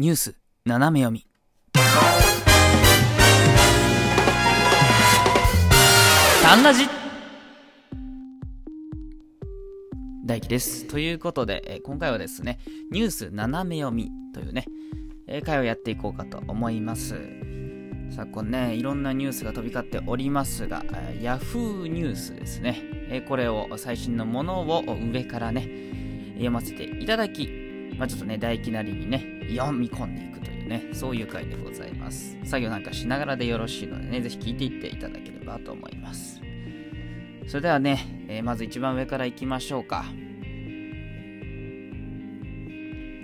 ニュース斜め読みサンラジ大輝です。ということで、えー今回はですね、ニュース斜め読みというね、えー回をやっていこうかと思います。昨今ね、いろんなニュースが飛び交っておりますが、えー、Yahoo ニュースですね、えーこれを最新のものを上からね、読ませていただき、まあ、ちょっとね、大気なりにね、読み込んでいくというね、そういう回でございます。作業なんかしながらでよろしいのでね、ぜひ聞いていっていただければと思います。それではね、えーまず一番上から行きましょうか。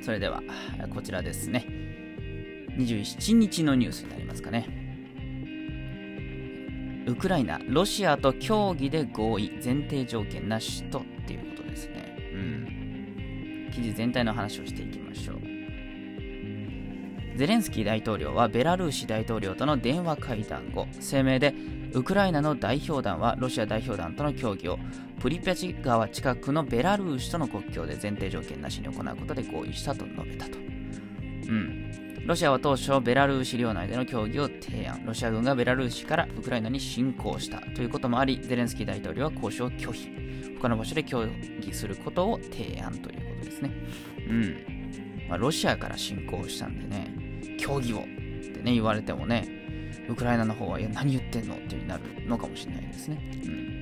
それでは、こちらですね。27日のニュースになりますかね。ウクライナ、ロシアと協議で合意、前提条件なしと。記事全体の話をしていきましょう。ゼレンスキー大統領はベラルーシ大統領との電話会談後、声明でウクライナの代表団はロシア代表団との協議をプリペチ川近くのベラルーシとの国境で前提条件なしに行うことで合意したと述べたと。うん。ロシアは当初、ベラルーシ領内での協議を提案。ロシア軍がベラルーシからウクライナに侵攻したということもあり、ゼレンスキー大統領は交渉を拒否。他の場所で協議することを提案ということですね。うん。まあ、ロシアから侵攻したんでね、協議をってね、言われてもね、ウクライナの方は、いや、何言ってんのってなるのかもしれないですね。うん。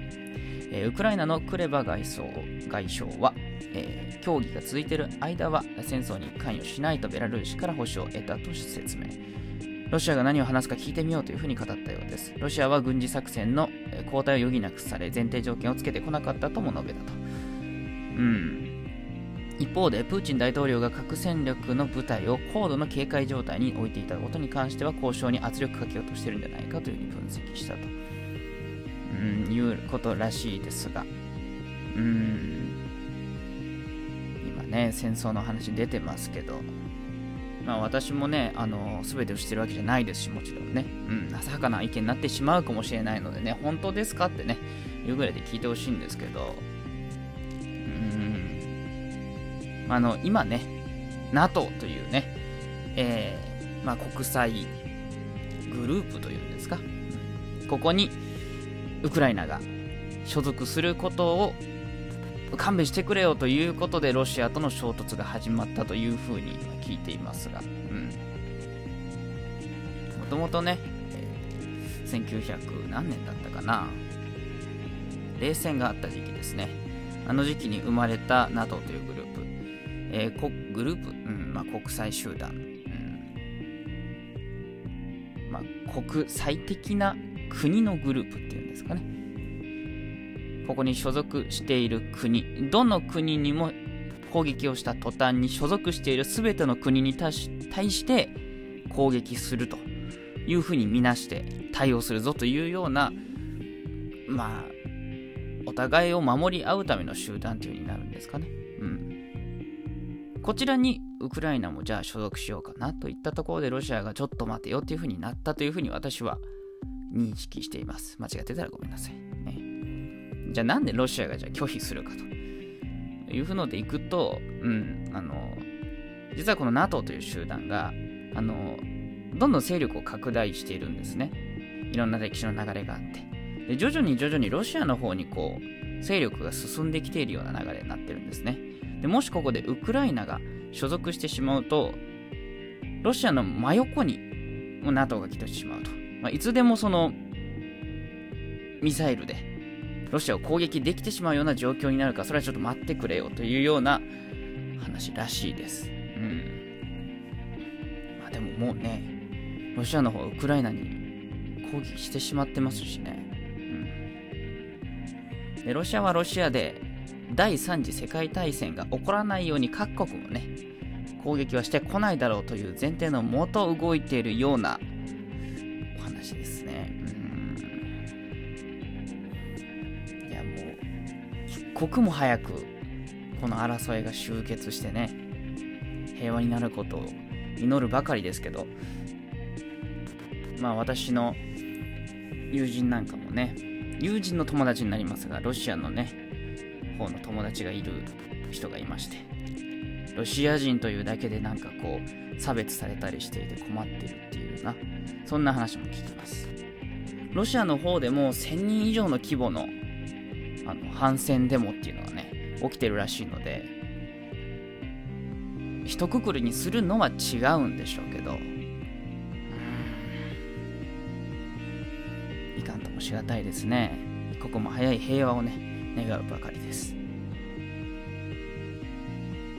えーウクライナのクレバ外相外相は、えー協議が続いている間は戦争に関与しないとベラルーシから保証を得たと説明。ロシアが何を話すか聞いてみようというふうに語ったようです。ロシアは軍事作戦のえー交代を余儀なくされ、前提条件をつけてこなかったとも述べたと。うん。一方で、プーチン大統領が核戦力の部隊を高度の警戒状態に置いていたことに関しては、交渉に圧力かけようとしてるんじゃないかというふうに分析したと。うん、いうことらしいですが、うん、ね、戦争の話出てますけど、まあ私もね、あの、すべてを知ってるわけじゃないですし、もちろんね、うん、浅はかな意見になってしまうかもしれないのでね、本当ですかってね、いうぐらいで聞いてほしいんですけど、うん、あの、今ね、NATO というね、えーまあ国際グループというんですか、ここにウクライナが所属することを勘弁してくれよということでロシアとの衝突が始まったというふうに聞いていますが、もともとね、えー1900何年だったかな、冷戦があった時期ですね。あの時期に生まれた NATO というグループ、えーこグループ、うんまあ、国際集団、うん。まあ、国際的な国のグループっていうんですかね。ここに所属している国、どの国にも攻撃をした途端に所属している全ての国に対し対して攻撃するというふうに見なして対応するぞというような、まあ、お互いを守り合うための集団という風になるんですかね。うん。こちらにウクライナもじゃあ所属しようかなといったところでロシアがちょっと待てよっていう風になったというふうに私は認識しています。間違ってたらごめんなさい。じゃあなんでロシアがじゃあ拒否するかというふうのでいくと、うん、あの、実はこの NATO という集団が、あの、どんどん勢力を拡大しているんですね。いろんな歴史の流れがあって。で徐々に徐々にロシアの方にこう、勢力が進んできているような流れになってるんですね。でもしここでウクライナが所属してしまうと、ロシアの真横に NATO が来てしまうと。まあ、いつでもそのミサイルでロシアを攻撃できてしまうような状況になるか、それはちょっと待ってくれよというような話らしいです。うん。まあでももうね、ロシアの方はウクライナに攻撃してしまってますしね。うん。で、ロシアはロシアで第3次世界大戦が起こらないように各国もね、攻撃はしてこないだろうという前提のもと動いているようなお話ですね。刻も早くこの争いが終結してね、平和になることを祈るばかりですけど、まあ私の友人なんかもね、友人の友達になりますが、ロシアのね、方の友達がいる人がいまして、ロシア人というだけでなんかこう差別されたりしていて困ってるっていうようなそんな話も聞きます。ロシアの方でも1000人以上の規模のあの反戦デモっていうのがね起きてるらしいので一括りにするのは違うんでしょうけどいかんともしがたいですね。一刻も早い平和をね願うばかりです。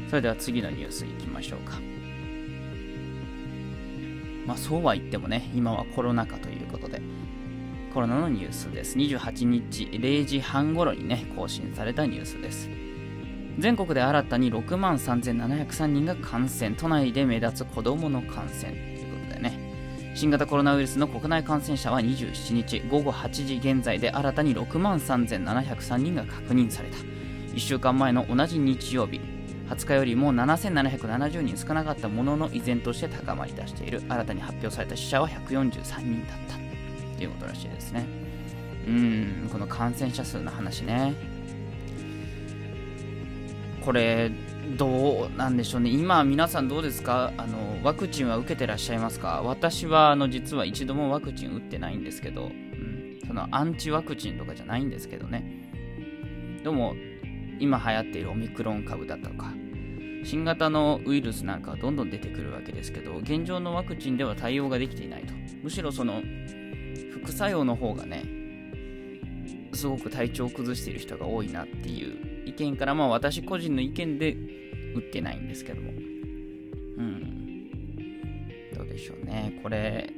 それでは次のニュースいきましょうか。まあそうは言ってもね今はコロナ禍ということでコロナのニュースです。28日0時半頃にね更新されたニュースです。全国で新たに6万3703人が感染。都内で目立つ子どもの感染。ということでね。新型コロナウイルスの国内感染者は27日午後8時現在で新たに6万3703人が確認された。1週間前の同じ日曜日20日よりも7770人少なかったものの依然として高まり出している。新たに発表された死者は143人だった。ということらしいですね。うんこの感染者数の話ね。これどうなんでしょうね。今皆さんどうですか？あのワクチンは受けてらっしゃいますか？私はあの実は一度もワクチン打ってないんですけど、うん、そのアンチワクチンとかじゃないんですけどね。でも今流行っているオミクロン株だとか新型のウイルスなんかはどんどん出てくるわけですけど現状のワクチンでは対応ができていないと。むしろその副作用の方がねすごく体調を崩している人が多いなっていう意見からまあ私個人の意見で打ってないんですけども。うん。どうでしょうね。これ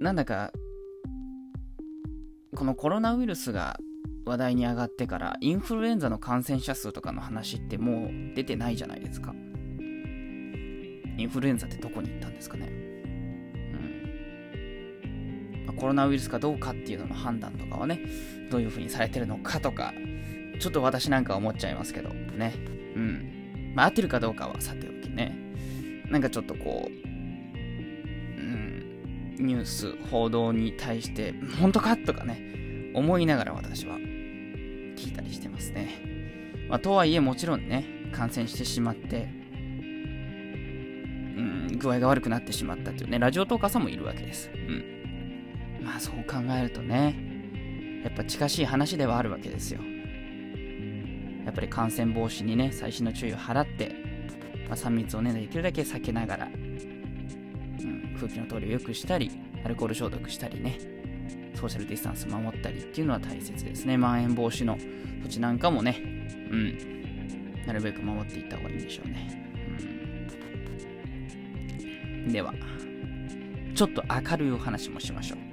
なんだかこのコロナウイルスが話題に上がってからインフルエンザの感染者数とかの話ってもう出てないじゃないですか。インフルエンザってどこに行ったんですかね。コロナウイルスかどうかっていうのの判断とかはね、どういう風にされてるのかとか、ちょっと私なんか思っちゃいますけど、ね。うん。まあ、合ってるかどうかはさておきね。なんかちょっとこう、うん、ニュース、報道に対して、本当かとかね、思いながら私は聞いたりしてますね。まあ、とはいえもちろんね、感染してしまって、うん、具合が悪くなってしまったというね、ラジオトーカーさんもいるわけです。うん。まあそう考えるとね、やっぱ近しい話ではあるわけですよ。やっぱり感染防止にね、細心の注意を払って、まあ、3密をね、できるだけ避けながら、うん、空気の通りを良くしたり、アルコール消毒したりね、ソーシャルディスタンス守ったりっていうのは大切ですね。まん延防止の土地なんかもね、うん、なるべく守っていった方がいいんでしょうね。うん、では、ちょっと明るいお話もしましょう。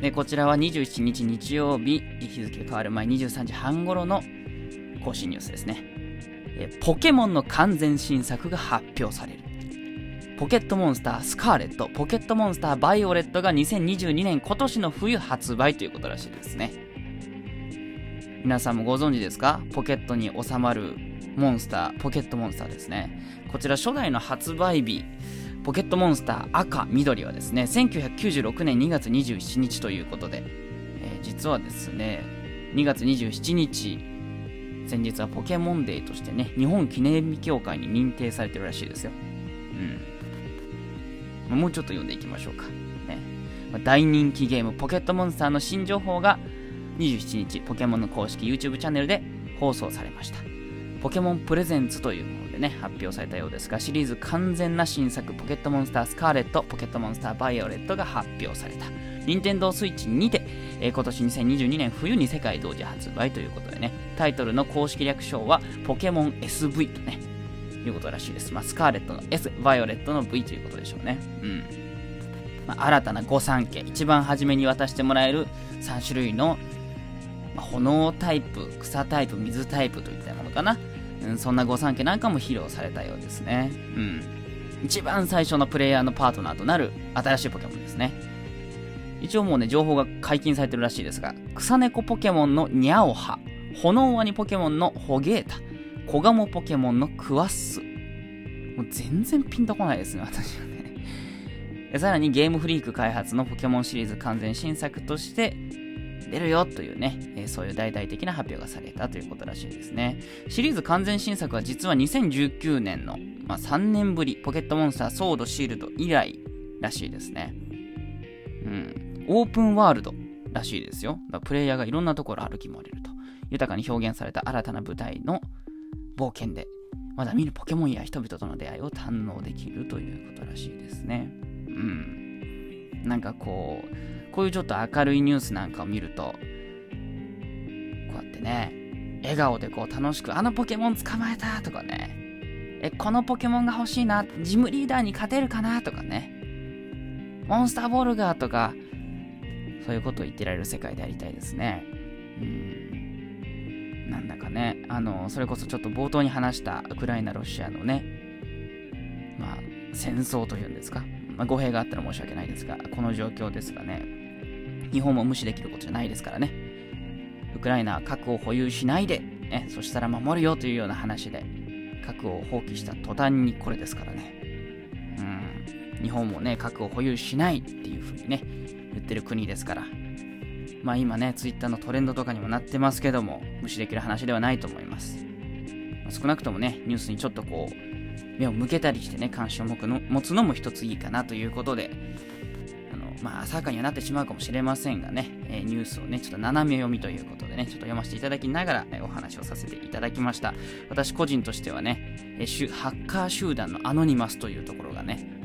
で、こちらは27日日曜日、日付変わる前23時半頃の更新ニュースですね。えポケモンの完全新作が発表される。ポケットモンスタースカーレット、ポケットモンスターバイオレットが2022年今年の冬発売ということらしいですね。皆さんもご存知ですか？ポケットに収まるモンスター、ポケットモンスターですね。こちら初代の発売日、ポケットモンスター赤、緑はですね、1996年2月27日ということで、えー、実はですね、2月27日、先日はポケモンデーとしてね、日本記念日協会に認定されてるらしいですよ。うん。もうちょっと読んでいきましょうか。ね。大人気ゲームポケットモンスターの新情報が27日、ポケモンの公式 YouTube チャンネルで放送されました。ポケモンプレゼンツというものね、発表されたようですが、シリーズ完全な新作、ポケットモンスタースカーレット、ポケットモンスターバイオレットが発表された。任天堂 switch にて、えー、今年2022年冬に世界同時発売ということでね、タイトルの公式略称は、ポケモン SV とね、いうことらしいです。まあ、スカーレットの S、バイオレットの V ということでしょうね。うん。新たな御三家、一番初めに渡してもらえる3種類の、まあ、炎タイプ、草タイプ、水タイプといったものかな。うん、そんな御三家なんかも披露されたようですね。うん。一番最初のプレイヤーのパートナーとなる新しいポケモンですね。一応もうね、情報が解禁されてるらしいですが、草猫ポケモンのニャオハ、炎ワニポケモンのホゲータ、コガモポケモンのクワッス。もう全然ピンとこないですね、私はね。さらにゲームフリーク開発のポケモンシリーズ完全新作として、出るよというね、えー、そういう大々的な発表がされたということらしいですね。シリーズ完全新作は実は2019年の、まあ、3年ぶり、ポケットモンスターソードシールド以来らしいですね。うん。オープンワールドらしいですよ。プレイヤーがいろんなところ歩き回れると。豊かに表現された新たな舞台の冒険で、まだ見るポケモンや人々との出会いを堪能できるということらしいですね。うん。なんかこう、こういうちょっと明るいニュースなんかを見ると、こうやってね、笑顔でこう楽しく、あのポケモン捕まえたとかね、え、このポケモンが欲しいな、ジムリーダーに勝てるかなとかね、モンスターボールガーとか、そういうことを言ってられる世界でありたいですね。うん。なんだかね、あの、それこそちょっと冒頭に話したウクライナ、ロシアのね、まあ、戦争というんですか、まあ、語弊があったら申し訳ないですが、この状況ですがね、日本も無視できることじゃないですからね。ウクライナは核を保有しないで、ね、そしたら守るよというような話で、核を放棄した途端にこれですからね。うん。日本もね、核を保有しないっていう風にね、言ってる国ですから。まあ今ね、ツイッターのトレンドとかにもなってますけども、無視できる話ではないと思います。少なくともね、ニュースにちょっとこう、目を向けたりしてね、関心を持つのも一ついいかなということで、まあ、浅はかにはなってしまうかもしれませんがね、え、ニュースをね、ちょっと斜め読みということでね、ちょっと読ませていただきながら、え、お話をさせていただきました。私個人としてはね、え、ハッカー集団のアノニマスというところがね、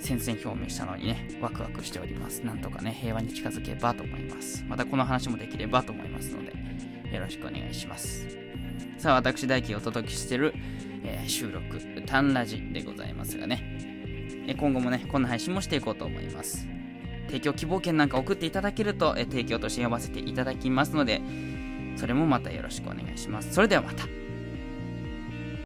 宣戦表明したのにね、ワクワクしております。なんとかね、平和に近づけばと思います。またこの話もできればと思いますので、よろしくお願いします。さあ、私、大輝お届けしている、えー、収録、タンラジでございますがね、え今後もね、こんな配信もしていこうと思います。提供希望券なんか送っていただけると、え提供として呼ばせていただきますので、それもまたよろしくお願いします。それではまた。